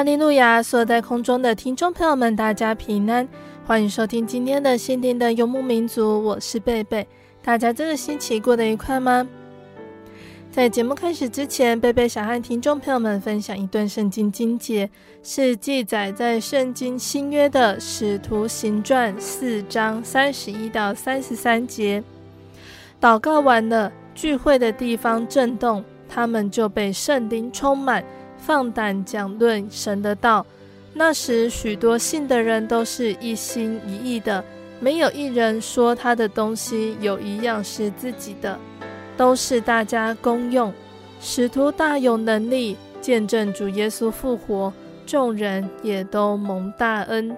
哈利路亚！所有在空中的听众朋友们，大家平安，欢迎收听今天的心灵的游牧民族，我是贝贝。大家这个星期过得愉快吗？在节目开始之前，贝贝想和听众朋友们分享一段圣经经节，是记载在圣经新约的使徒行传四章三十一到三十三节。祷告完了，聚会的地方震动，他们就被圣灵充满。放胆讲论神的道。那时，许多信的人都是一心一意的，没有一人说他的东西有一样是自己的，都是大家公用。使徒大有能力，见证主耶稣复活，众人也都蒙大恩。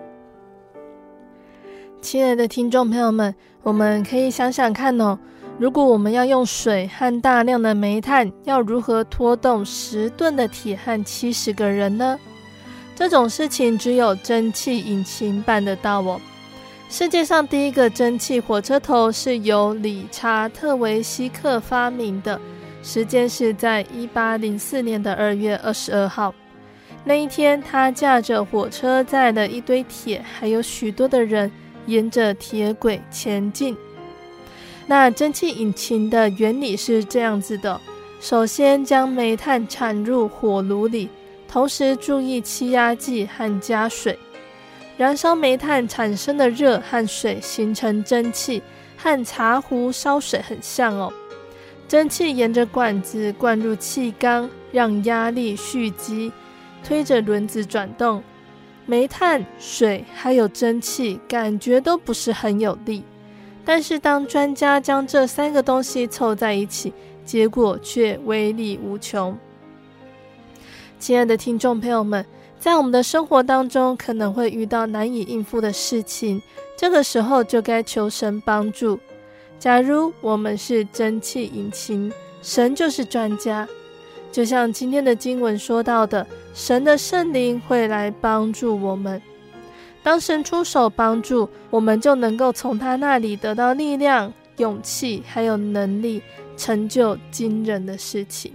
亲爱的听众朋友们，我们可以想想看哦。如果我们要用水和大量的煤炭，要如何拖动十吨的铁和七十个人呢？这种事情只有蒸汽引擎办得到哦。世界上第一个蒸汽火车头是由理查特维希克发明的，时间是在一八零四年的二月二十二号。那一天，他驾着火车载了一堆铁，还有许多的人，沿着铁轨前进。那蒸汽引擎的原理是这样子的：首先将煤炭铲入火炉里，同时注意气压计和加水。燃烧煤炭产生的热和水形成蒸汽，和茶壶烧水很像哦。蒸汽沿着管子灌入气缸，让压力蓄积，推着轮子转动。煤炭、水还有蒸汽，感觉都不是很有力。但是，当专家将这三个东西凑在一起，结果却威力无穷。亲爱的听众朋友们，在我们的生活当中，可能会遇到难以应付的事情，这个时候就该求神帮助。假如我们是蒸汽引擎，神就是专家，就像今天的经文说到的，神的圣灵会来帮助我们。当神出手帮助，我们就能够从他那里得到力量、勇气，还有能力，成就惊人的事情。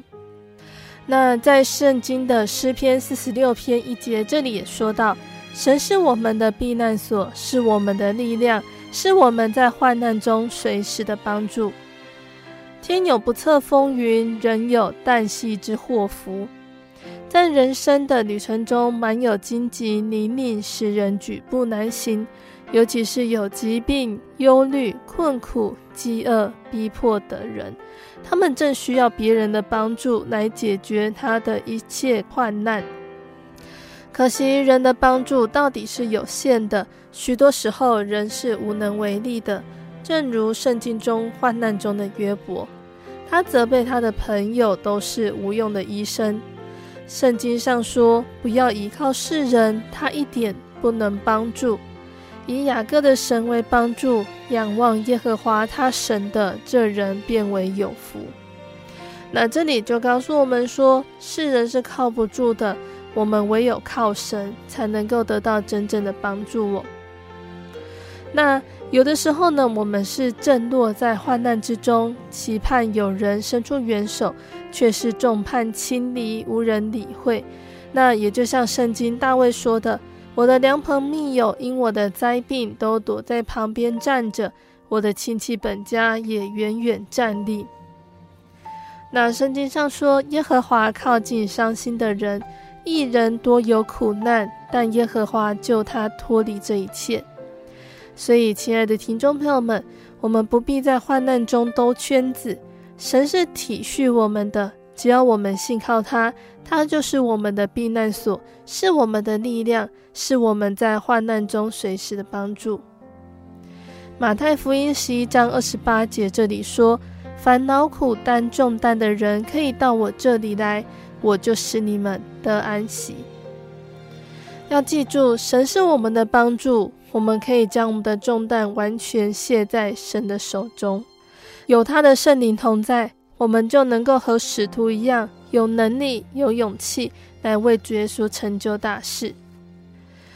那在圣经的诗篇四十六篇一节，这里也说到：神是我们的避难所，是我们的力量，是我们在患难中随时的帮助。天有不测风云，人有旦夕之祸福。在人生的旅程中，满有荆棘泥泞，使人举步难行。尤其是有疾病、忧虑、困苦、饥饿逼迫的人，他们正需要别人的帮助来解决他的一切患难。可惜，人的帮助到底是有限的，许多时候人是无能为力的。正如圣经中患难中的约伯，他责备他的朋友都是无用的医生。圣经上说：“不要依靠世人，他一点不能帮助；以雅各的神为帮助，仰望耶和华他神的这人便为有福。那这里就告诉我们说，世人是靠不住的，我们唯有靠神才能够得到真正的帮助哦。那有的时候呢，我们是正落在患难之中，期盼有人伸出援手，却是众叛亲离，无人理会。那也就像圣经大卫说的：“我的良朋密友因我的灾病都躲在旁边站着，我的亲戚本家也远远站立。”那圣经上说：“耶和华靠近伤心的人，一人多有苦难，但耶和华救他脱离这一切。”所以，亲爱的听众朋友们，我们不必在患难中兜圈子。神是体恤我们的，只要我们信靠他，他就是我们的避难所，是我们的力量，是我们在患难中随时的帮助。马太福音十一章二十八节这里说：“烦恼苦担重担的人，可以到我这里来，我就使你们得安息。”要记住，神是我们的帮助。我们可以将我们的重担完全卸在神的手中，有他的圣灵同在，我们就能够和使徒一样，有能力、有勇气来为主耶稣成就大事。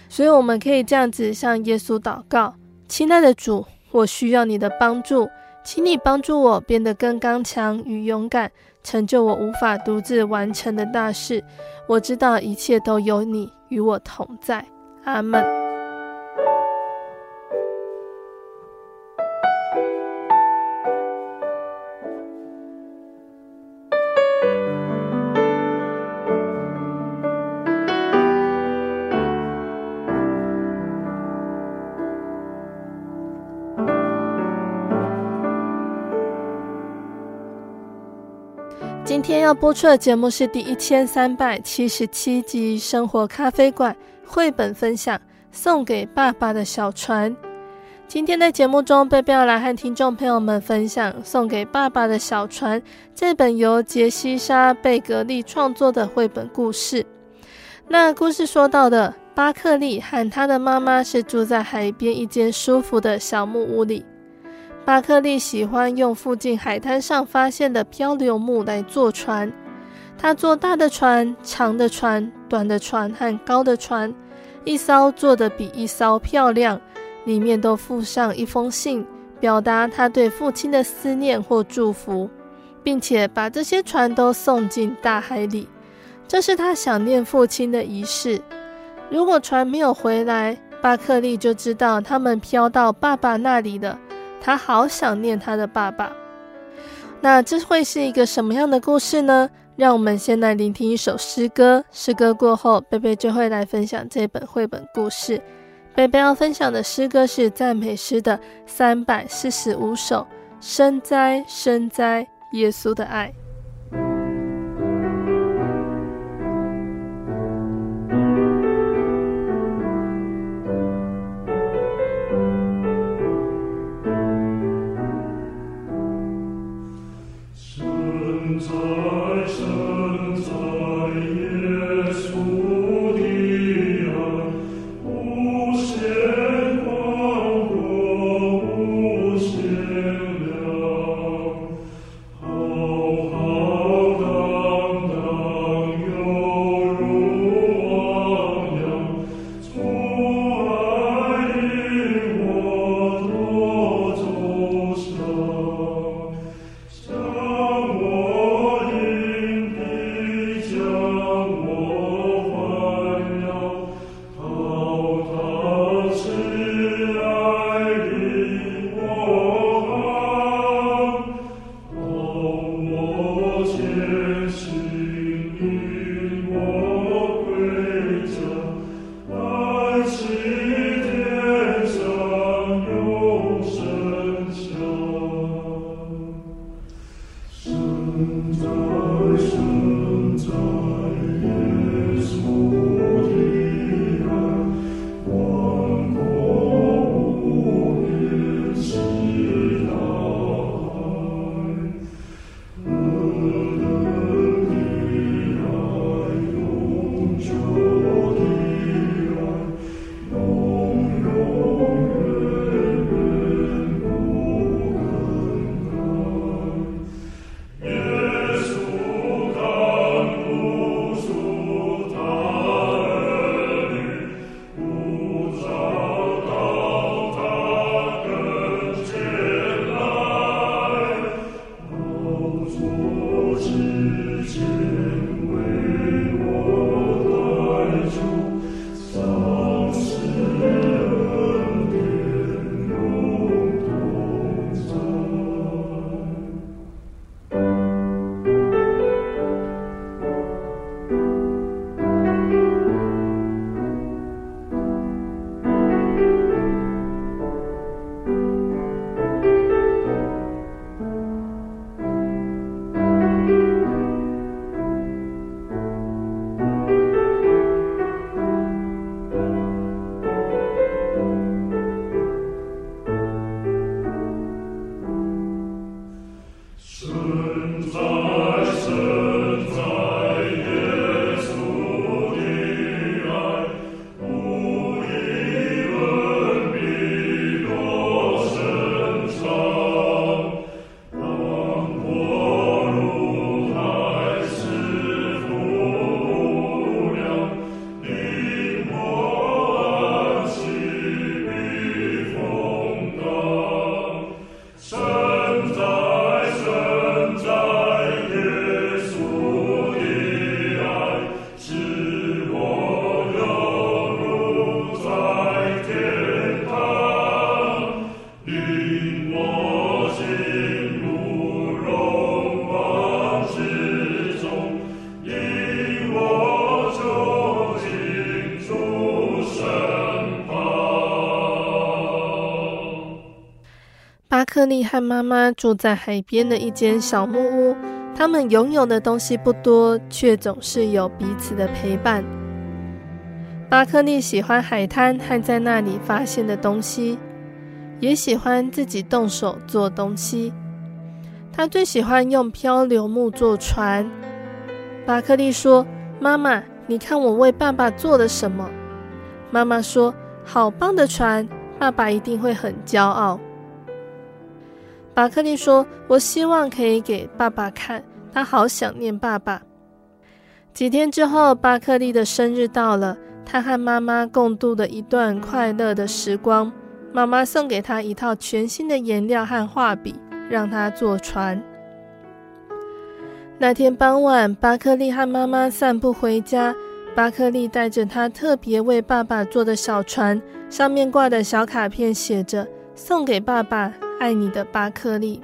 所以，我们可以这样子向耶稣祷告：亲爱的主，我需要你的帮助，请你帮助我变得更刚强与勇敢，成就我无法独自完成的大事。我知道一切都有你与我同在。阿门。要播出的节目是第一千三百七十七集《生活咖啡馆》绘本分享，送给爸爸的小船。今天在节目中，贝贝要来和听众朋友们分享《送给爸爸的小船》这本由杰西莎·贝格利创作的绘本故事。那故事说到的，巴克利和他的妈妈是住在海边一间舒服的小木屋里。巴克利喜欢用附近海滩上发现的漂流木来做船。他做大的船、长的船、短的船和高的船，一艘做的比一艘漂亮，里面都附上一封信，表达他对父亲的思念或祝福，并且把这些船都送进大海里。这是他想念父亲的仪式。如果船没有回来，巴克利就知道他们飘到爸爸那里了。他好想念他的爸爸。那这会是一个什么样的故事呢？让我们先来聆听一首诗歌。诗歌过后，贝贝就会来分享这本绘本故事。贝贝要分享的诗歌是赞美诗的三百四十五首。深哉，深哉，耶稣的爱。利和妈妈住在海边的一间小木屋，他们拥有的东西不多，却总是有彼此的陪伴。巴克利喜欢海滩和在那里发现的东西，也喜欢自己动手做东西。他最喜欢用漂流木做船。巴克利说：“妈妈，你看我为爸爸做了什么？”妈妈说：“好棒的船，爸爸一定会很骄傲。”巴克利说：“我希望可以给爸爸看，他好想念爸爸。”几天之后，巴克利的生日到了，他和妈妈共度了一段快乐的时光。妈妈送给他一套全新的颜料和画笔，让他做船。那天傍晚，巴克利和妈妈散步回家，巴克利带着他特别为爸爸做的小船，上面挂的小卡片写着：“送给爸爸。”爱你的巴克利。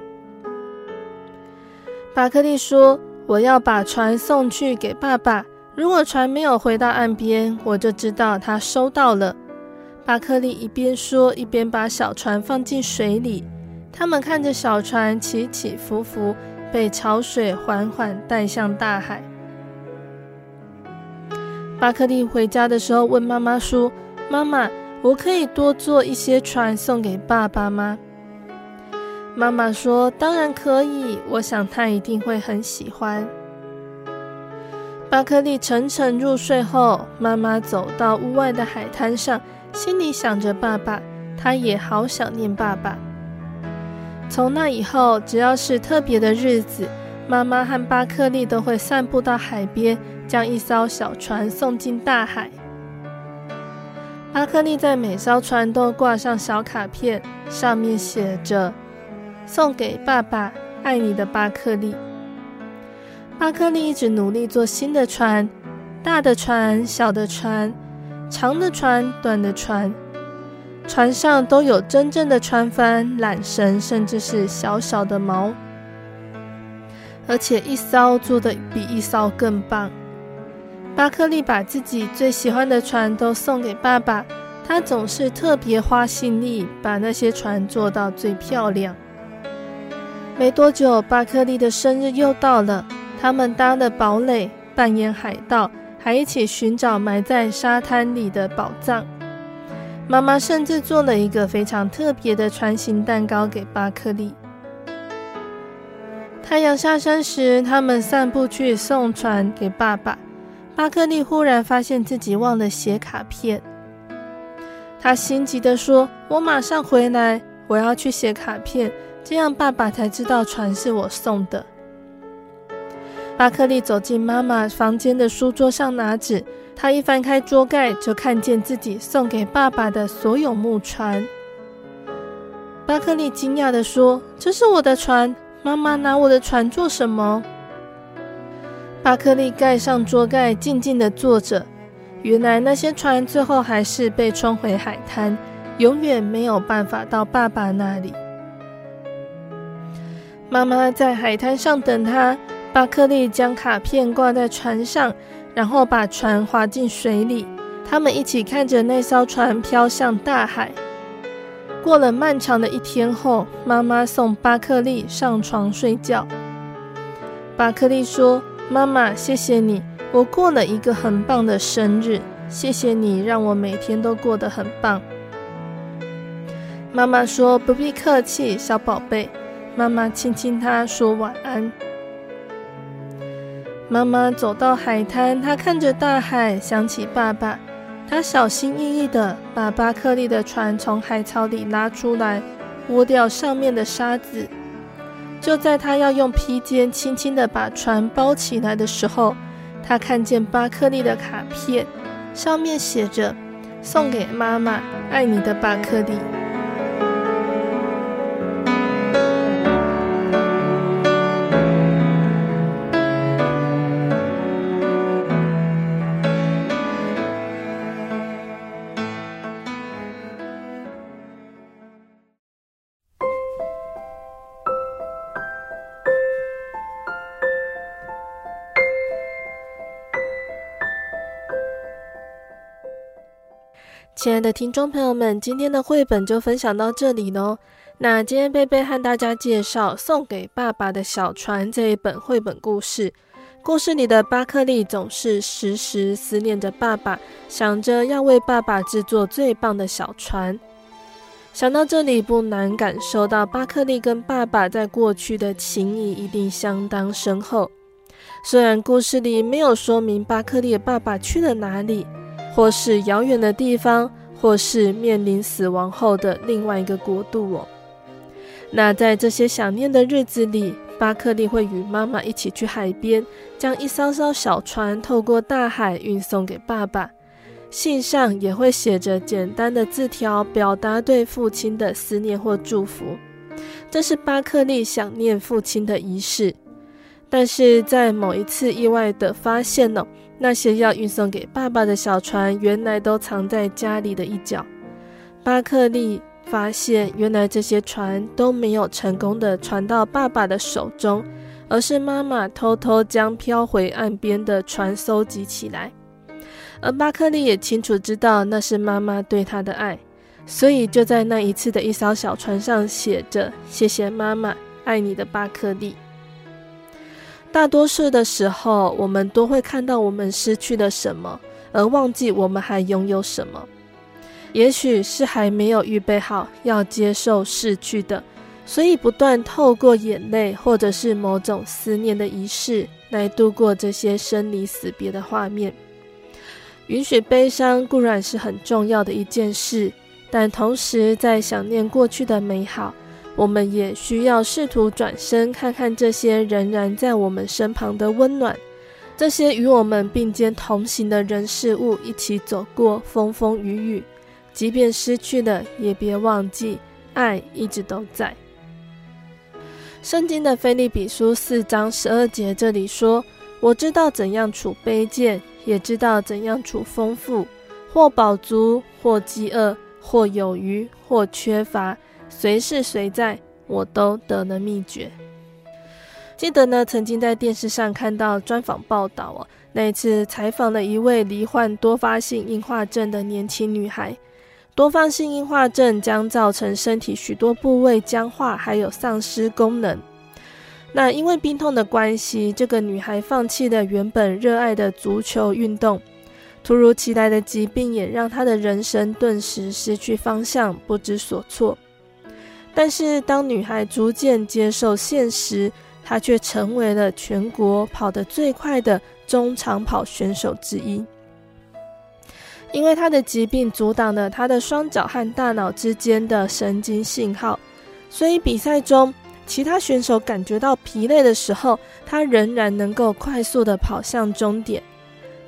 巴克利说：“我要把船送去给爸爸。如果船没有回到岸边，我就知道他收到了。”巴克利一边说，一边把小船放进水里。他们看着小船起起伏伏，被潮水缓缓带向大海。巴克利回家的时候问妈妈说：“妈妈，我可以多做一些船送给爸爸吗？”妈妈说：“当然可以，我想他一定会很喜欢。”巴克利沉沉入睡后，妈妈走到屋外的海滩上，心里想着爸爸，她也好想念爸爸。从那以后，只要是特别的日子，妈妈和巴克利都会散步到海边，将一艘小船送进大海。巴克利在每艘船都挂上小卡片，上面写着。送给爸爸，爱你的巴克利。巴克利一直努力做新的船，大的船、小的船，长的船、短的船，船上都有真正的船帆、缆绳，甚至是小小的锚，而且一艘做得比一艘更棒。巴克利把自己最喜欢的船都送给爸爸，他总是特别花心力，把那些船做到最漂亮。没多久，巴克利的生日又到了。他们搭了堡垒，扮演海盗，还一起寻找埋在沙滩里的宝藏。妈妈甚至做了一个非常特别的船形蛋糕给巴克利。太阳下山时，他们散步去送船给爸爸。巴克利忽然发现自己忘了写卡片，他心急地说：“我马上回来，我要去写卡片。”这样，爸爸才知道船是我送的。巴克利走进妈妈房间的书桌上拿纸，他一翻开桌盖，就看见自己送给爸爸的所有木船。巴克利惊讶地说：“这是我的船，妈妈拿我的船做什么？”巴克利盖上桌盖，静静地坐着。原来那些船最后还是被冲回海滩，永远没有办法到爸爸那里。妈妈在海滩上等他。巴克利将卡片挂在船上，然后把船划进水里。他们一起看着那艘船飘向大海。过了漫长的一天后，妈妈送巴克利上床睡觉。巴克利说：“妈妈，谢谢你，我过了一个很棒的生日。谢谢你让我每天都过得很棒。”妈妈说：“不必客气，小宝贝。”妈妈亲亲他，说晚安。妈妈走到海滩，她看着大海，想起爸爸。她小心翼翼地把巴克利的船从海草里拉出来，剥掉上面的沙子。就在她要用披肩轻轻地把船包起来的时候，她看见巴克利的卡片，上面写着：“送给妈妈，爱你的巴克利。”亲爱的听众朋友们，今天的绘本就分享到这里喽。那今天贝贝和大家介绍《送给爸爸的小船》这一本绘本故事。故事里的巴克利总是时时思念着爸爸，想着要为爸爸制作最棒的小船。想到这里，不难感受到巴克利跟爸爸在过去的情谊一定相当深厚。虽然故事里没有说明巴克利的爸爸去了哪里。或是遥远的地方，或是面临死亡后的另外一个国度哦。那在这些想念的日子里，巴克利会与妈妈一起去海边，将一艘艘小船透过大海运送给爸爸。信上也会写着简单的字条，表达对父亲的思念或祝福。这是巴克利想念父亲的仪式。但是在某一次意外的发现呢、那些要运送给爸爸的小船，原来都藏在家里的一角。巴克利发现，原来这些船都没有成功的传到爸爸的手中，而是妈妈偷偷将飘回岸边的船搜集起来。而巴克利也清楚知道那是妈妈对他的爱，所以就在那一次的一艘小船上写着：“谢谢妈妈，爱你的巴克利。”大多数的时候，我们都会看到我们失去了什么，而忘记我们还拥有什么。也许是还没有预备好要接受逝去的，所以不断透过眼泪或者是某种思念的仪式来度过这些生离死别的画面。允许悲伤固然是很重要的一件事，但同时在想念过去的美好。我们也需要试图转身，看看这些仍然在我们身旁的温暖，这些与我们并肩同行的人事物，一起走过风风雨雨。即便失去了，也别忘记，爱一直都在。圣经的腓利比书四章十二节这里说：“我知道怎样处卑贱，也知道怎样处丰富，或饱足，或饥饿，或有余，或缺乏。”随时随在，我都得了秘诀。记得呢，曾经在电视上看到专访报道哦，那一次采访了一位罹患多发性硬化症的年轻女孩。多发性硬化症将造成身体许多部位僵化，还有丧失功能。那因为病痛的关系，这个女孩放弃了原本热爱的足球运动。突如其来的疾病也让她的人生顿时失去方向，不知所措。但是，当女孩逐渐接受现实，她却成为了全国跑得最快的中长跑选手之一。因为她的疾病阻挡了她的双脚和大脑之间的神经信号，所以比赛中其他选手感觉到疲累的时候，她仍然能够快速地跑向终点。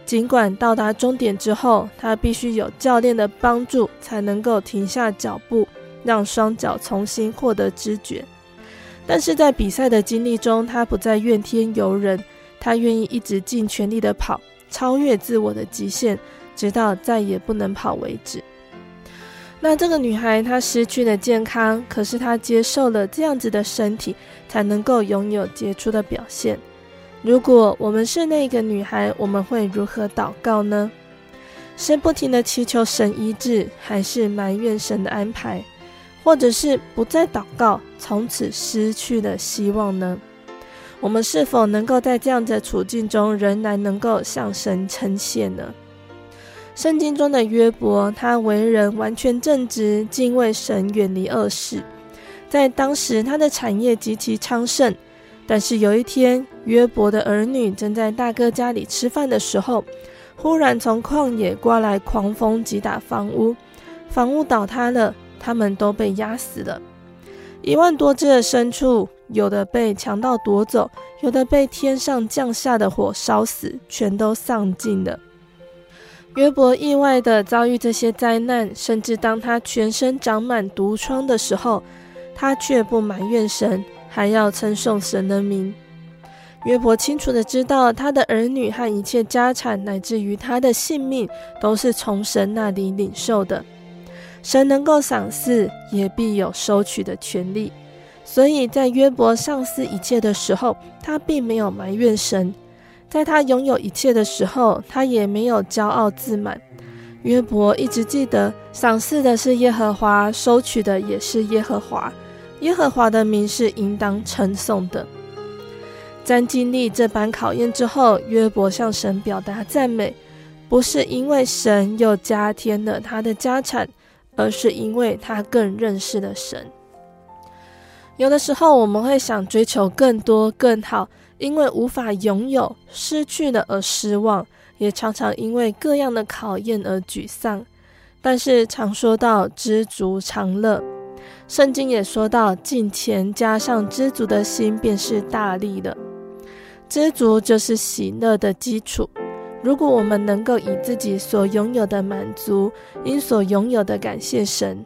尽管到达终点之后，她必须有教练的帮助才能够停下脚步。让双脚重新获得知觉，但是在比赛的经历中，他不再怨天尤人，他愿意一直尽全力的跑，超越自我的极限，直到再也不能跑为止。那这个女孩她失去了健康，可是她接受了这样子的身体，才能够拥有杰出的表现。如果我们是那个女孩，我们会如何祷告呢？是不停的祈求神医治，还是埋怨神的安排？或者是不再祷告，从此失去了希望呢？我们是否能够在这样的处境中，仍然能够向神称谢呢？圣经中的约伯，他为人完全正直，敬畏神，远离恶事。在当时他的产业极其昌盛。但是有一天，约伯的儿女正在大哥家里吃饭的时候，忽然从旷野刮来狂风，击打房屋，房屋倒塌了，他们都被压死了。一万多只的牲畜，有的被强盗夺走，有的被天上降下的火烧死，全都丧尽了。约伯意外地遭遇这些灾难，甚至当他全身长满毒疮的时候，他却不埋怨神。还要称颂神的名。约伯清楚地知道，他的儿女和一切家产，乃至于他的性命，都是从神那里领受的。神能够赏赐，也必有收取的权利。所以在约伯丧失一切的时候，他并没有埋怨神；在他拥有一切的时候，他也没有骄傲自满。约伯一直记得，赏赐的是耶和华，收取的也是耶和华。耶和华的名是应当称颂的。在经历这般考验之后，约伯向神表达赞美，不是因为神又加添了他的家产，而是因为他更认识了神。有的时候，我们会想追求更多更好，因为无法拥有，失去了而失望，也常常因为各样的考验而沮丧。但是常说到知足常乐。圣经也说到，敬虔加上知足的心，便是大力了。知足就是喜乐的基础。如果我们能够以自己所拥有的满足，因所拥有的感谢神，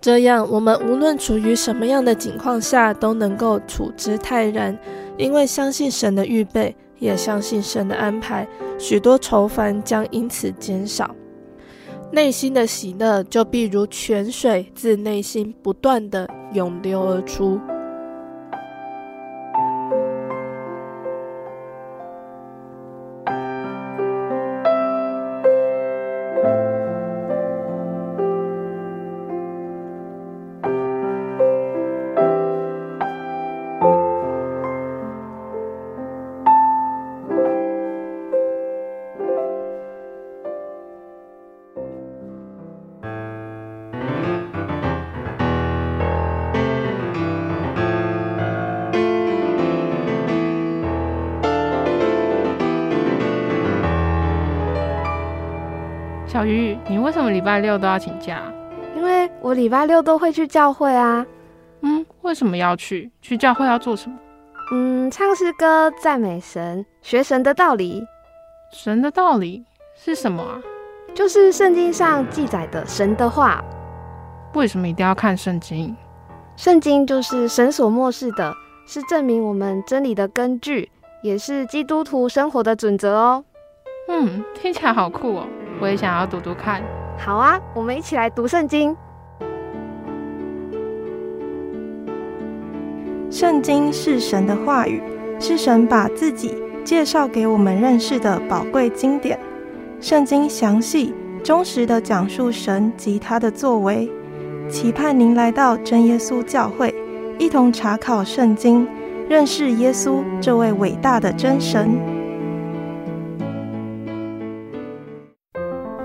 这样我们无论处于什么样的境况下，都能够处之泰然，因为相信神的预备，也相信神的安排，许多愁烦将因此减少。内心的喜乐，就必如泉水自内心不断地涌流而出。你为什么礼拜六都要请假？因为我礼拜六都会去教会啊。嗯，为什么要去？去教会要做什么？嗯，唱诗歌、赞美神、学神的道理。神的道理是什么啊？就是圣经上记载的神的话。为什么一定要看圣经？圣经就是神所漠视的，是证明我们真理的根据，也是基督徒生活的准则哦。嗯，听起来好酷哦。我也想要读读看。好啊，我们一起来读圣经。圣经是神的话语，是神把自己介绍给我们认识的宝贵经典。圣经详细、忠实的讲述神及他的作为。期盼您来到真耶稣教会，一同查考圣经，认识耶稣这位伟大的真神。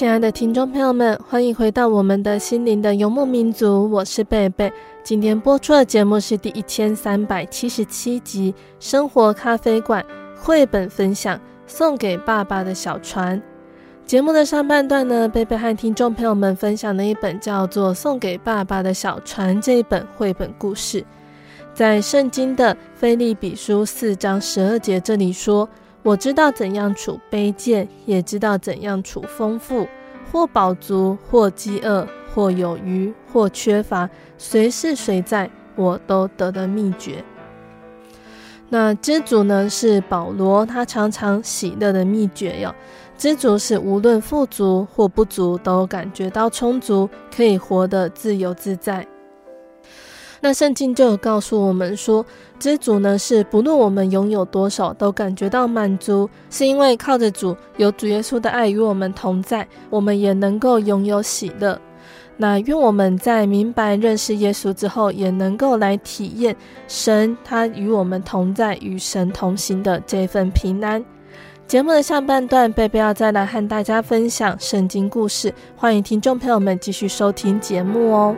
亲爱的听众朋友们，欢迎回到我们的心灵的游牧民族，我是贝贝。今天播出的节目是第一千三百七十七集《生活咖啡馆》绘本分享，送给爸爸的小船。节目的上半段呢，贝贝和听众朋友们分享了一本叫做《送给爸爸的小船》这一本绘本故事。在圣经的腓利比书四章十二节这里说：“我知道怎样处卑贱，也知道怎样处丰富，或饱足，或饥饿，或有余，或缺乏，随是随在，我都得的秘诀。”那知足呢，是保罗他常常喜乐的秘诀哟。知足是无论富足或不足，都感觉到充足，可以活得自由自在。那圣经就有告诉我们说，知足呢是不论我们拥有多少，都感觉到满足，是因为靠着主，有主耶稣的爱与我们同在，我们也能够拥有喜乐。那愿我们在明白认识耶稣之后，也能够来体验神他与我们同在，与神同行的这份平安。节目的下半段，贝贝要再来和大家分享圣经故事，欢迎听众朋友们继续收听节目哦。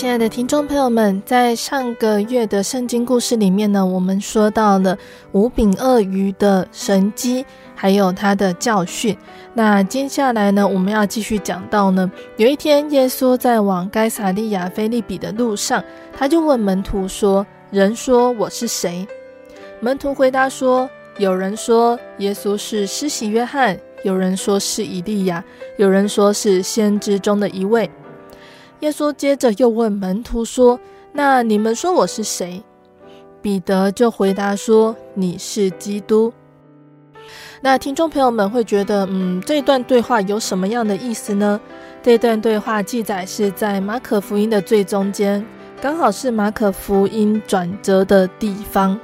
亲爱的听众朋友们，在上个月的圣经故事里面呢，我们说到了五饼鳄鱼的神迹。还有他的教训。那接下来呢，我们要继续讲到呢。有一天，耶稣在往该撒利亚腓立比的路上，他就问门徒说：“人说我是谁？”门徒回答说：“有人说耶稣是施洗约翰，有人说是以利亚，有人说是先知中的一位。”耶稣接着又问门徒说：“那你们说我是谁？”彼得就回答说：“你是基督。”那听众朋友们会觉得，嗯，这段对话有什么样的意思呢？这段对话记载是在马可福音的最中间，刚好是马可福音转折的地方。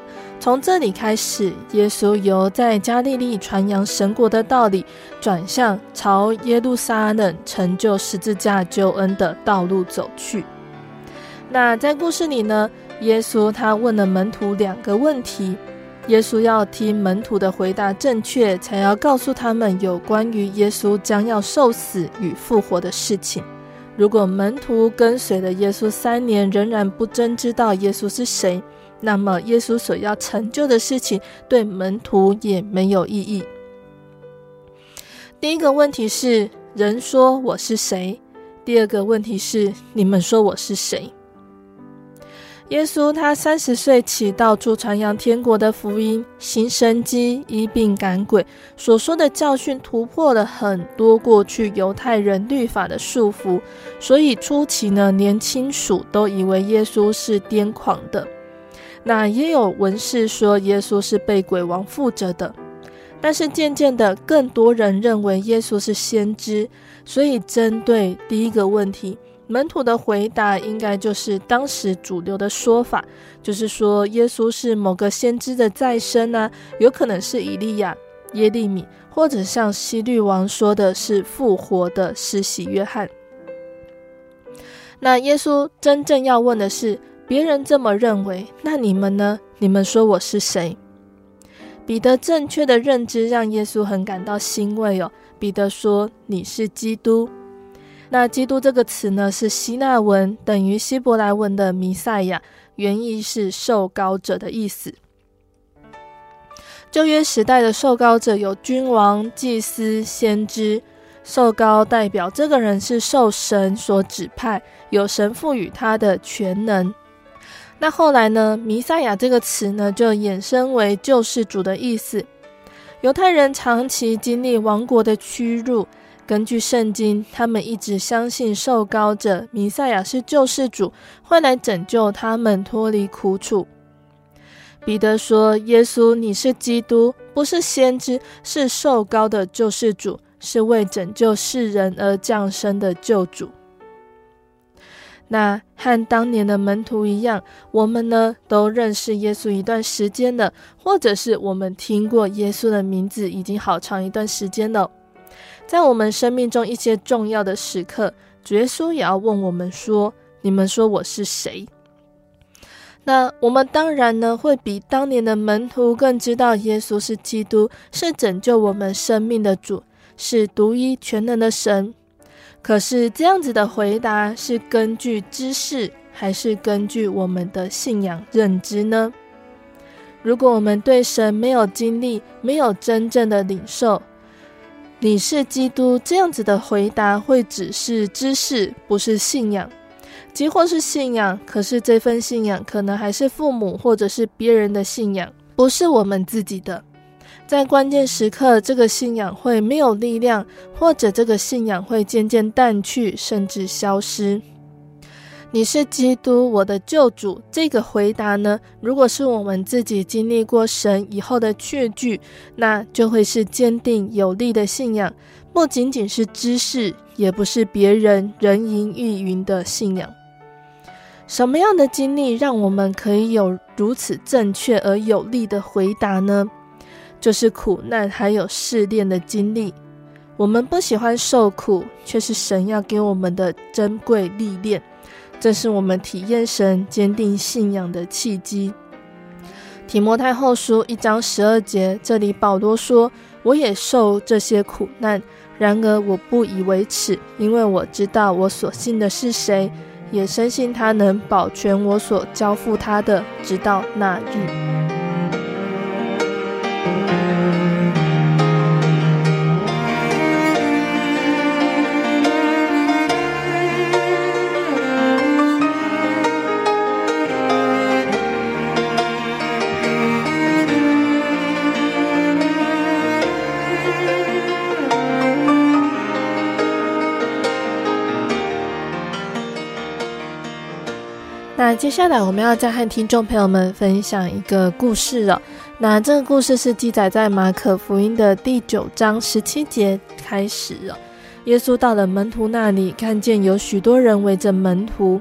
从这里开始，耶稣由在加利利传扬神国的道理，转向朝耶路撒冷成就十字架救恩的道路走去。那在故事里呢，耶稣他问了门徒两个问题。耶稣要听门徒的回答正确，才要告诉他们有关于耶稣将要受死与复活的事情。如果门徒跟随了耶稣三年，仍然不真知道耶稣是谁，那么耶稣所要成就的事情对门徒也没有意义。第一个问题是：人说我是谁？第二个问题是：你们说我是谁？耶稣他三十岁起到处传扬天国的福音，行神迹，医病赶鬼，所说的教训突破了很多过去犹太人律法的束缚，所以初期呢，连亲属都以为耶稣是癫狂的。那也有文士说耶稣是被鬼王附着的，但是渐渐的，更多人认为耶稣是先知，所以针对第一个问题。门徒的回答应该就是当时主流的说法，就是说耶稣是某个先知的再生啊，有可能是以利亚、耶利米，或者像希律王说的是复活的施洗约翰。那耶稣真正要问的是，别人这么认为，那你们呢？你们说我是谁？彼得正确的认知让耶稣很感到欣慰哦。彼得说：“你是基督。”那“基督”这个词呢，是希腊文等于希伯来文的“弥赛亚”，原意是受膏者的意思。旧约时代的受膏者有君王、祭司、先知，受膏代表这个人是受神所指派，有神赋予他的全能。那后来呢，“弥赛亚”这个词呢，就衍生为救世主的意思。犹太人长期经历亡国的屈辱。根据圣经，他们一直相信受膏者弥赛亚是救世主，会来拯救他们脱离苦楚。彼得说：“耶稣，你是基督，不是先知，是受膏的救世主，是为拯救世人而降生的救主。”那和当年的门徒一样，我们呢都认识耶稣一段时间了，或者是我们听过耶稣的名字已经好长一段时间了。在我们生命中一些重要的时刻，主耶稣也要问我们说：“你们说我是谁？”那我们当然呢，会比当年的门徒更知道耶稣是基督，是拯救我们生命的主，是独一全能的神。可是这样子的回答是根据知识，还是根据我们的信仰认知呢？如果我们对神没有经历，没有真正的领受，你是基督这样子的回答会只是知识，不是信仰；即或是信仰，可是这份信仰可能还是父母或者是别人的信仰，不是我们自己的。在关键时刻，这个信仰会没有力量，或者这个信仰会渐渐淡去，甚至消失。你是基督，我的救主。这个回答呢，如果是我们自己经历过神以后的确据，那就会是坚定有力的信仰，不仅仅是知识，也不是别人人云亦云的信仰。什么样的经历让我们可以有如此正确而有力的回答呢？就是苦难还有试炼的经历，我们不喜欢受苦，却是神要给我们的珍贵历练，这是我们体验神、坚定信仰的契机。提摩太后书一章十二节，这里保罗说：“我也受这些苦难，然而我不以为耻，因为我知道我所信的是谁，也深信他能保全我所交付他的，直到那日。”接下来我们要再和听众朋友们分享一个故事了。那这个故事是记载在马可福音的第九章十七节开始了。耶稣到了门徒那里，看见有许多人围着门徒，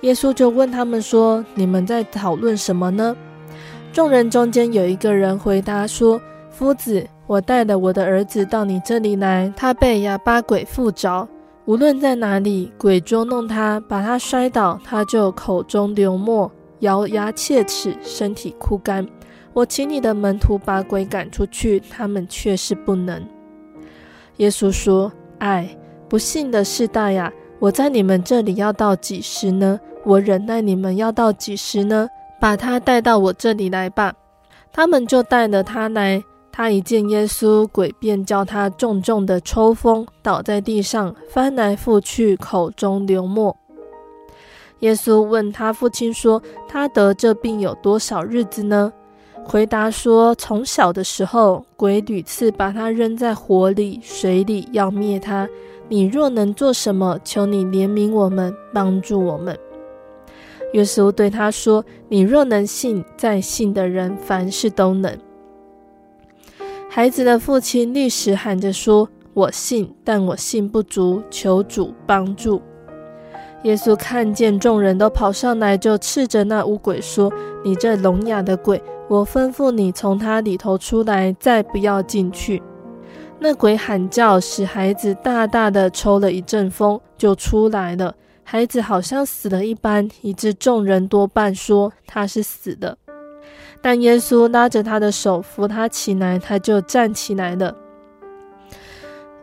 耶稣就问他们说：“你们在讨论什么呢？”众人中间有一个人回答说：“夫子，我带了我的儿子到你这里来，他被哑巴鬼附着。”无论在哪里，鬼捉弄他，把他摔倒，他就口中流沫，咬牙切齿，身体枯干。我请你的门徒把鬼赶出去，他们却是不能。耶稣说：“唉，不幸的世代呀，我在你们这里要到几时呢？我忍耐你们要到几时呢？把他带到我这里来吧。”他们就带了他来。他一见耶稣，鬼便叫他重重的抽风，倒在地上，翻来覆去，口中流沫。耶稣问他父亲说：“他得这病有多少日子呢？”回答说：“从小的时候，鬼屡次把他扔在火里、水里，要灭他。你若能做什么，求你怜悯我们，帮助我们。”耶稣对他说：“你若能信，在信的人凡事都能。”孩子的父亲立时喊着说：“我信，但我信不足，求主帮助。”耶稣看见众人都跑上来，就斥责那污鬼说：“你这聋哑的鬼，我吩咐你从他里头出来，再不要进去。”那鬼喊叫，使孩子大大的抽了一阵风，就出来了。孩子好像死了一般，以致众人多半说他是死的。但耶稣拉着他的手扶他起来，他就站起来了。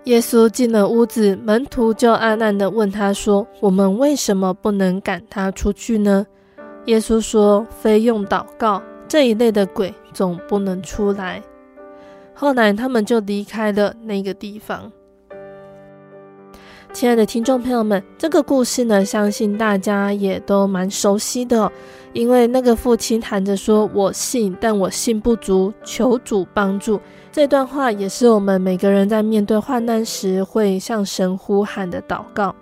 耶稣进了屋子，门徒就暗暗地问他说：“我们为什么不能赶他出去呢？”耶稣说：“非用祷告，这一类的鬼总不能出来。”后来他们就离开了那个地方。亲爱的听众朋友们，这个故事呢，相信大家也都蛮熟悉的。因为那个父亲喊着说：“我信，但我信不足，求主帮助。”这段话也是我们每个人在面对患难时会向神呼喊的祷告。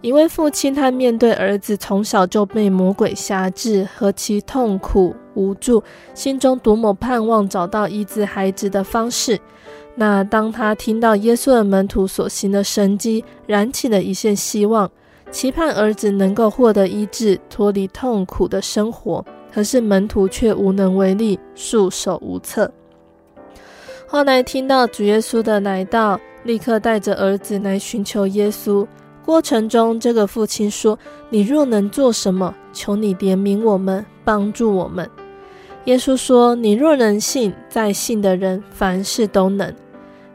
一位父亲他面对儿子从小就被魔鬼辖制，何其痛苦无助，心中多么盼望找到医治孩子的方式。那当他听到耶稣的门徒所行的神迹，燃起了一线希望，期盼儿子能够获得医治，脱离痛苦的生活。可是门徒却无能为力，束手无策。后来听到主耶稣的来到，立刻带着儿子来寻求耶稣。过程中，这个父亲说：“你若能做什么，求你怜悯我们，帮助我们。”耶稣说：“你若能信，在信的人凡事都能。”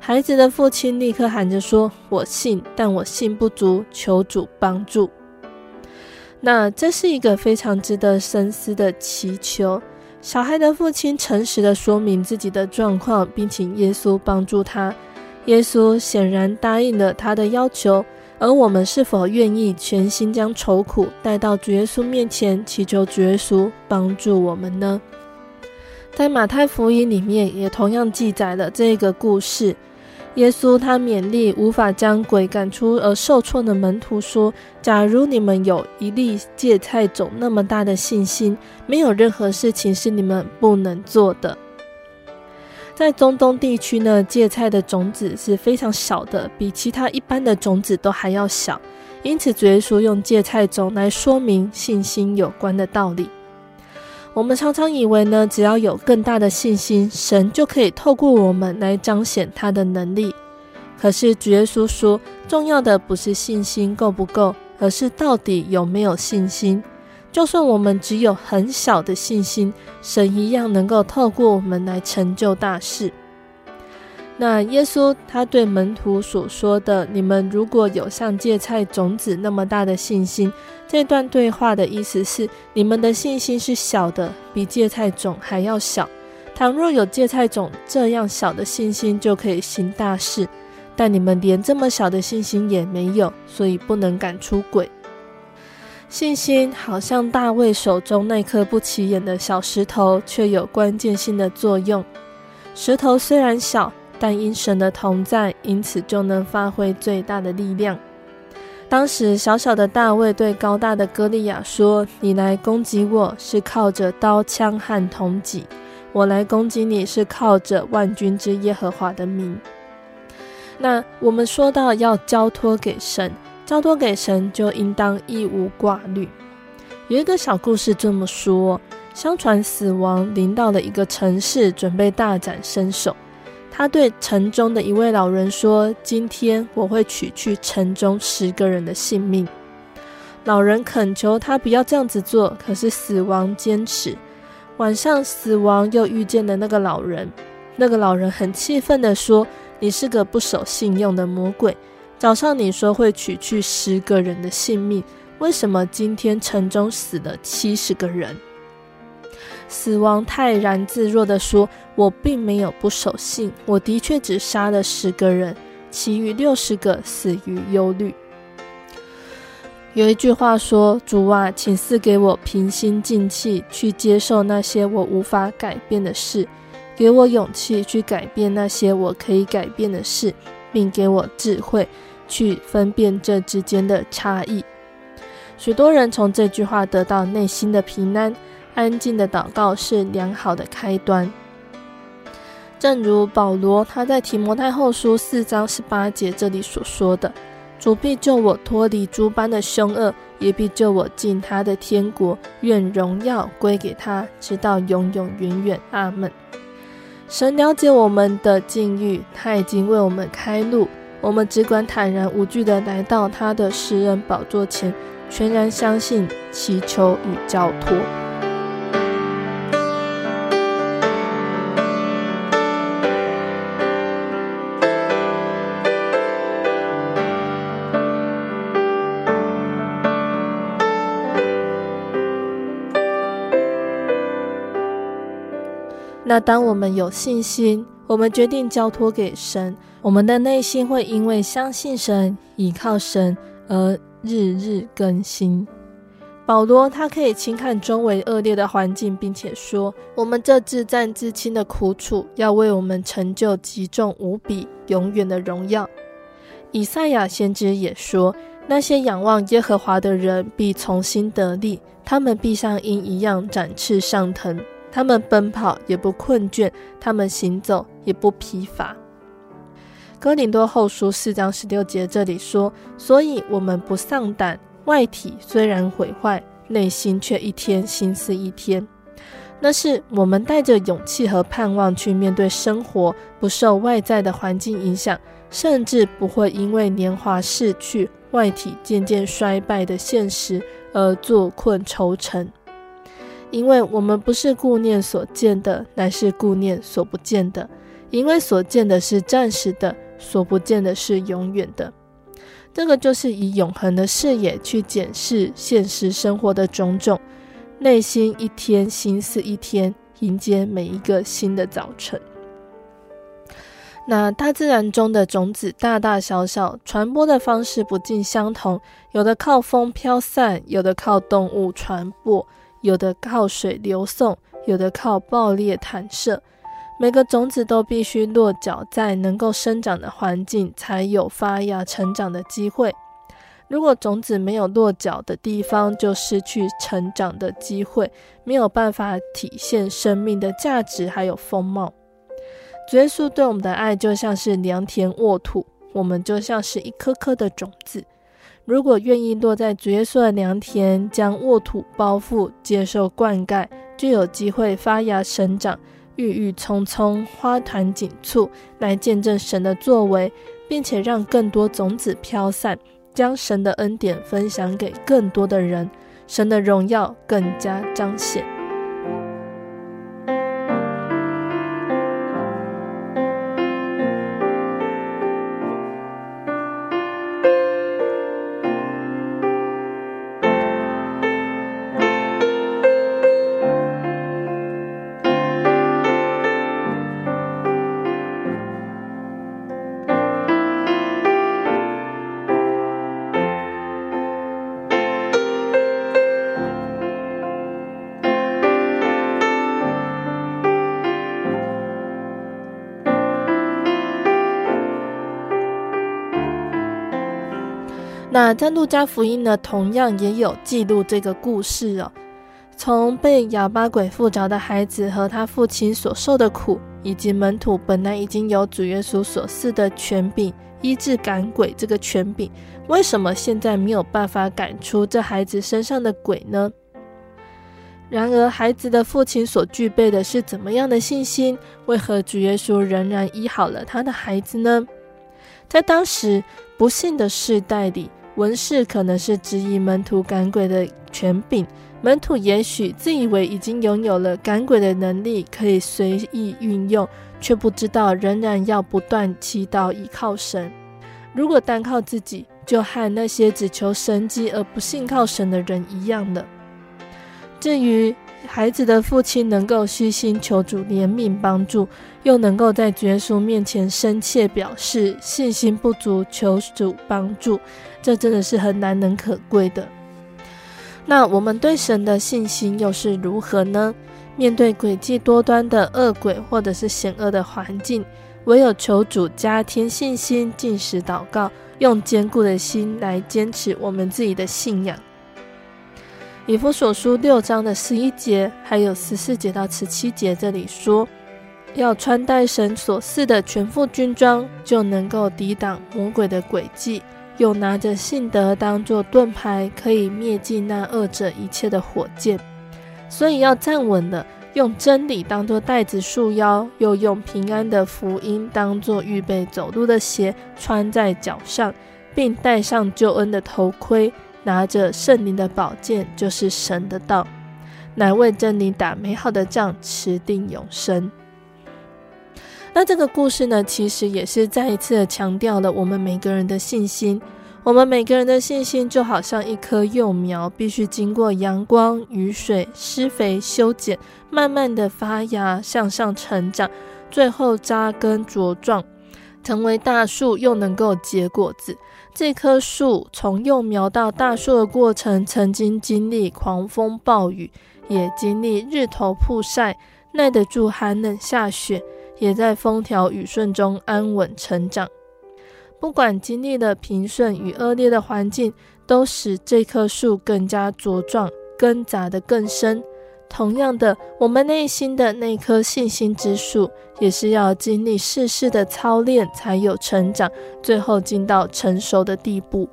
孩子的父亲立刻喊着说：“我信，但我信不足，求主帮助。”那这是一个非常值得深思的祈求。小孩的父亲诚实地说明自己的状况，并请耶稣帮助他。耶稣显然答应了他的要求。而我们是否愿意全心将愁苦带到主耶稣面前，祈求主耶稣帮助我们呢？在马太福音里面也同样记载了这个故事。耶稣他勉励无法将鬼赶出而受挫的门徒说：“假如你们有一粒芥菜种那么大的信心，没有任何事情是你们不能做的。”在中东地区呢，芥菜的种子是非常小的，比其他一般的种子都还要小。因此，主耶稣用芥菜种来说明信心有关的道理。我们常常以为呢，只要有更大的信心，神就可以透过我们来彰显他的能力。可是主耶稣说，重要的不是信心够不够，而是到底有没有信心。就算我们只有很小的信心，神一样能够透过我们来成就大事。那耶稣他对门徒所说的：“你们如果有像芥菜种子那么大的信心。”这段对话的意思是：你们的信心是小的，比芥菜种还要小。倘若有芥菜种这样小的信心，就可以行大事。但你们连这么小的信心也没有，所以不能赶出鬼。信心好像大卫手中那颗不起眼的小石头，却有关键性的作用。石头虽然小，但因神的同在，因此就能发挥最大的力量。当时小小的大卫对高大的歌利亚说：“你来攻击我是靠着刀枪和铜戟，我来攻击你是靠着万军之耶和华的名。”那我们说到要交托给神，交托给神就应当一无挂虑。有一个小故事这么说：相传死亡临到了一个城市，准备大展身手。他对城中的一位老人说：“今天我会取去城中十个人的性命。”老人恳求他不要这样子做，可是死亡坚持。晚上，死亡又遇见了那个老人。那个老人很气愤地说：“你是个不守信用的魔鬼！早上你说会取去十个人的性命，为什么今天城中死了七十个人？”死亡泰然自若地说：“我并没有不守信，我的确只杀了十个人，其余六十个死于忧虑。”有一句话说：“主啊，请赐给我平心静气去接受那些我无法改变的事，给我勇气去改变那些我可以改变的事，并给我智慧去分辨这之间的差异。”许多人从这句话得到内心的平安。安静的祷告是良好的开端。正如保罗他在提摩太后书四章十八节这里所说的：“主必救我脱离诸般的凶恶，也必救我进他的天国。愿荣耀归给他，直到永永远远。阿门。”神了解我们的境遇，他已经为我们开路，我们只管坦然无惧地来到他的施恩宝座前，全然相信、祈求与交托。那当我们有信心，我们决定交托给神，我们的内心会因为相信神、倚靠神而日日更新。保罗他可以轻看周围恶劣的环境，并且说：“我们这自战自轻的苦楚，要为我们成就极重无比、永远的荣耀。”以赛亚先知也说：“那些仰望耶和华的人必从心得力，他们必像鹰一样展翅上腾。”他们奔跑也不困倦，他们行走也不疲乏。哥林多后书四章十六节这里说：“所以我们不丧胆，外体虽然毁坏，内心却一天新似一天。那是我们带着勇气和盼望去面对生活，不受外在的环境影响，甚至不会因为年华逝去，外体渐渐衰败的现实而坐困愁城。”因为我们不是顾念所见的，乃是顾念所不见的。因为所见的是暂时的，所不见的是永远的。这个就是以永恒的视野去检视现实生活的种种，内心一天心思一天，迎接每一个新的早晨。那大自然中的种子大大小小，传播的方式不尽相同，有的靠风飘散，有的靠动物传播，有的靠水流送，有的靠爆裂弹射。每个种子都必须落脚在能够生长的环境，才有发芽成长的机会。如果种子没有落脚的地方，就失去成长的机会，没有办法体现生命的价值还有风貌。主耶稣对我们的爱就像是良田沃土，我们就像是一颗颗的种子。如果愿意落在主耶稣的良田，将沃土包覆，接受灌溉，就有机会发芽生长，郁郁葱葱，花团锦簇，来见证神的作为，并且让更多种子飘散，将神的恩典分享给更多的人，神的荣耀更加彰显。在路加福音呢，同样也有记录这个故事哦。从被哑巴鬼附着的孩子和他父亲所受的苦，以及门徒本来已经有主耶稣所赐的权柄医治赶鬼这个权柄，为什么现在没有办法赶出这孩子身上的鬼呢？然而，孩子的父亲所具备的是怎么样的信心？为何主耶稣仍然医好了他的孩子呢？在当时不幸的世代里。文士可能是质疑门徒赶鬼的权柄，门徒也许自以为已经拥有了赶鬼的能力，可以随意运用，却不知道仍然要不断祈祷依靠神。如果单靠自己，就和那些只求神迹而不信靠神的人一样了。至于孩子的父亲能够虚心求主怜悯帮助，又能够在耶稣面前深切表示信心不足，求主帮助，这真的是很难能可贵的。那我们对神的信心又是如何呢？面对诡计多端的恶鬼或者是险恶的环境，唯有求主加添信心，禁食祷告，用坚固的心来坚持我们自己的信仰。以弗所书六章的十一节，还有十四节到十七节，这里说，要穿戴神所赐的全副军装，就能够抵挡魔鬼的诡计；又拿着信德当作盾牌，可以灭尽那恶者一切的火箭。所以要站稳了，用真理当作带子束腰，又用平安的福音当作预备走路的鞋穿在脚上，并戴上救恩的头盔。拿着圣灵的宝剑，就是神的道，乃为真理打美好的仗，持定永生。那这个故事呢，其实也是再一次的强调了我们每个人的信心。我们每个人的信心就好像一棵幼苗，必须经过阳光、雨水、施肥、修剪，慢慢的发芽，向上成长，最后扎根茁壮。成为大树，又能够结果子。这棵树从幼苗到大树的过程，曾经经历狂风暴雨，也经历日头曝晒，耐得住寒冷下雪，也在风调雨顺中安稳成长。不管经历了平顺与恶劣的环境，都使这棵树更加茁壮，根扎得更深。同样的，我们内心的那颗信心之树，也是要经历世事的操练，才有成长，最后进到成熟的地步。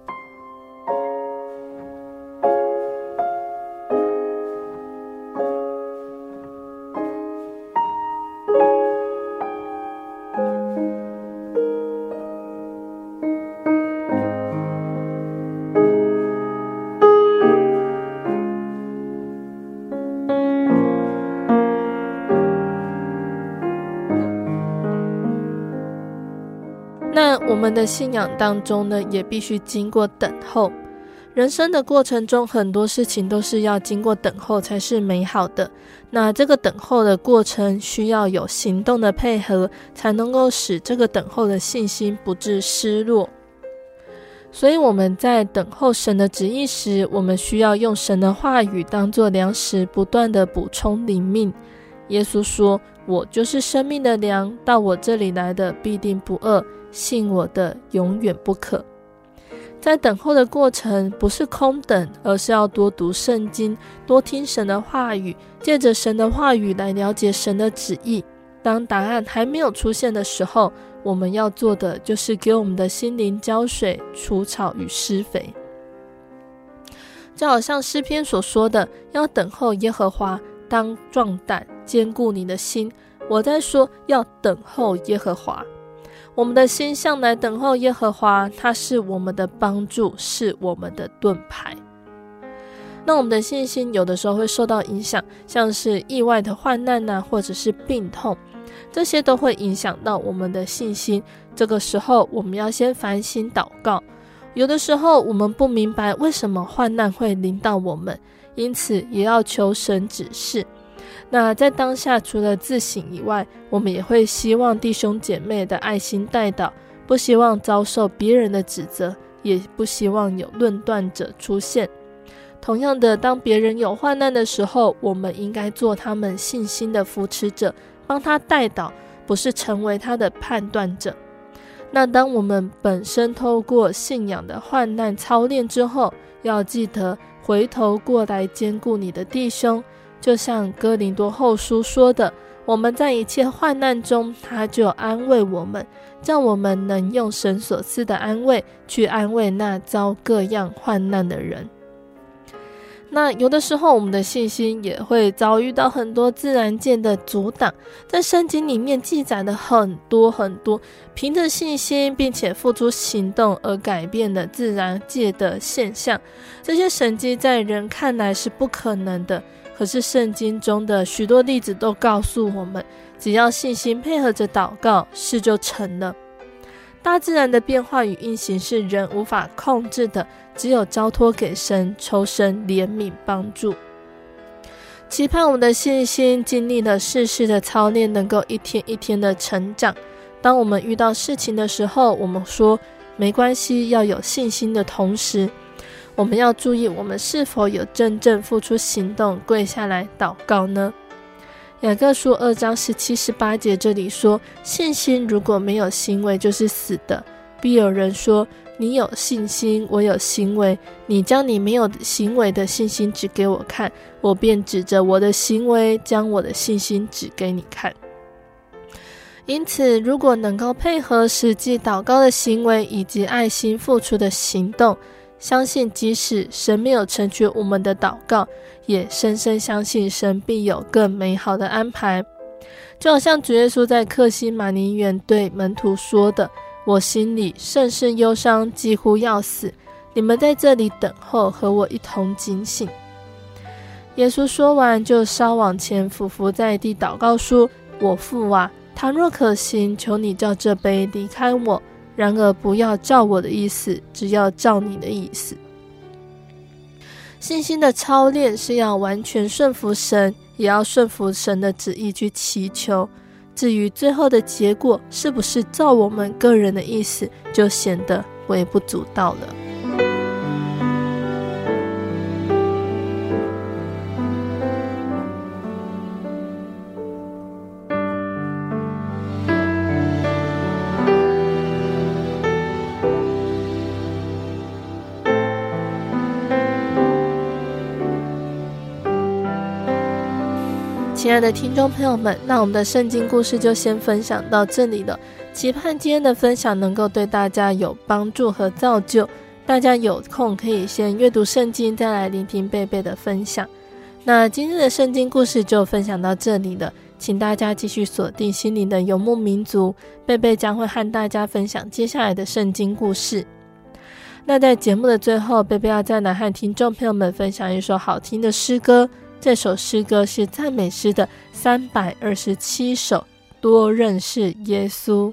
的信仰当中呢，也必须经过等候。人生的过程中，很多事情都是要经过等候才是美好的。那这个等候的过程需要有行动的配合，才能够使这个等候的信心不致失落。所以我们在等候神的旨意时，我们需要用神的话语当做粮食，不断的补充灵命。耶稣说：“我就是生命的粮，到我这里来的必定不饿，信我的永远不渴。”在等候的过程，不是空等，而是要多读圣经，多听神的话语，借着神的话语来了解神的旨意。当答案还没有出现的时候，我们要做的就是给我们的心灵浇水、除草与施肥。就好像诗篇所说的：“要等候耶和华，当壮胆，坚固你的心。”我在说，要等候耶和华。我们的心向来等候耶和华，他是我们的帮助，是我们的盾牌。那我们的信心有的时候会受到影响，像是意外的患难呐、或者是病痛，这些都会影响到我们的信心。这个时候，我们要先反省祷告。有的时候，我们不明白为什么患难会临到我们，因此也要求神指示。那在当下，除了自省以外，我们也会希望弟兄姐妹的爱心代祷，不希望遭受别人的指责，也不希望有论断者出现。同样的，当别人有患难的时候，我们应该做他们信心的扶持者，帮他代祷，不是成为他的判断者。那当我们本身透过信仰的患难操练之后，要记得回头过来兼顾你的弟兄。就像哥林多后书说的，我们在一切患难中，他就安慰我们，让我们能用神所赐的安慰去安慰那遭各样患难的人。那有的时候，我们的信心也会遭遇到很多自然界的阻挡。在圣经里面记载的很多很多，凭着信心并且付出行动而改变的自然界的现象，这些神迹在人看来是不可能的。可是圣经中的许多例子都告诉我们，只要信心配合着祷告，事就成了。大自然的变化与运行是人无法控制的，只有交托给神，求神怜悯帮助。期盼我们的信心经历了世事的操练，能够一天一天的成长。当我们遇到事情的时候，我们说没关系，要有信心的同时。我们要注意，我们是否有真正付出行动，跪下来祷告呢？雅各书二章十七、十八节这里说：“信心如果没有行为，就是死的。必有人说：你有信心，我有行为。你将你没有行为的信心指给我看，我便指着我的行为，将我的信心指给你看。因此，如果能够配合实际祷告的行为以及爱心付出的行动。”相信，即使神没有成全我们的祷告，也深深相信神必有更美好的安排。就好像主耶稣在克西马尼园对门徒说的：“我心里甚是忧伤，几乎要死。你们在这里等候，和我一同警醒。”耶稣说完，就稍往前俯伏在地祷告说：“我父啊，倘若可行，求你叫这杯离开我。”然而，不要照我的意思，只要照你的意思。信心的操练是要完全顺服神，也要顺服神的旨意去祈求。至于最后的结果是不是照我们个人的意思，就显得微不足道了。亲爱的听众朋友们，那我们的圣经故事就先分享到这里了。期盼今天的分享能够对大家有帮助和造就。大家有空可以先阅读圣经，再来聆听贝贝的分享。那今日的圣经故事就分享到这里了，请大家继续锁定心灵的游牧民族，贝贝将会和大家分享接下来的圣经故事。那在节目的最后，贝贝要再来和听众朋友们分享一首好听的诗歌。这首诗歌是赞美诗的三百二十七首，多认识耶稣。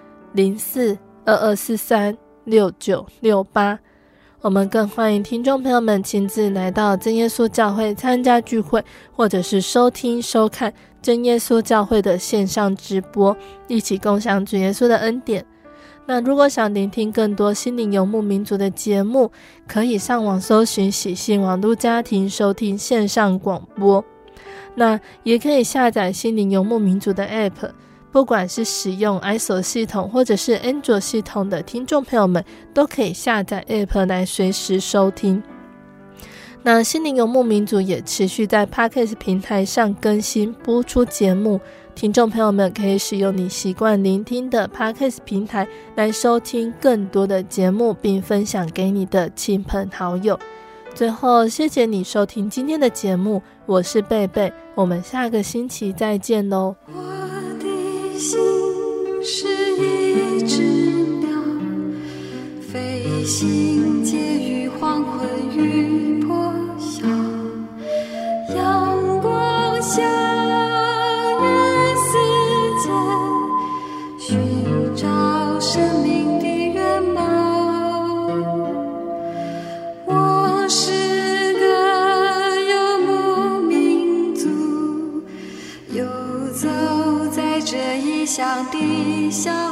零四二二四三六九六八。我们更欢迎听众朋友们亲自来到真耶稣教会参加聚会，或者是收听收看。真耶稣教会的线上直播，一起共享主耶稣的恩典。那如果想聆听更多心灵游牧民族的节目，可以上网搜寻喜信网络家庭收听线上广播。那也可以下载心灵游牧民族的 App，不管是使用 iOS 系统或者是安卓系统的听众朋友们，都可以下载 App 来随时收听。那心灵游牧民族也持续在 Podcast 平台上更新播出节目，听众朋友们可以使用你习惯聆听的 Podcast 平台来收听更多的节目，并分享给你的亲朋好友。最后，谢谢你收听今天的节目，我是贝贝，我们下个星期再见喽。心是一只鸟飞行结笑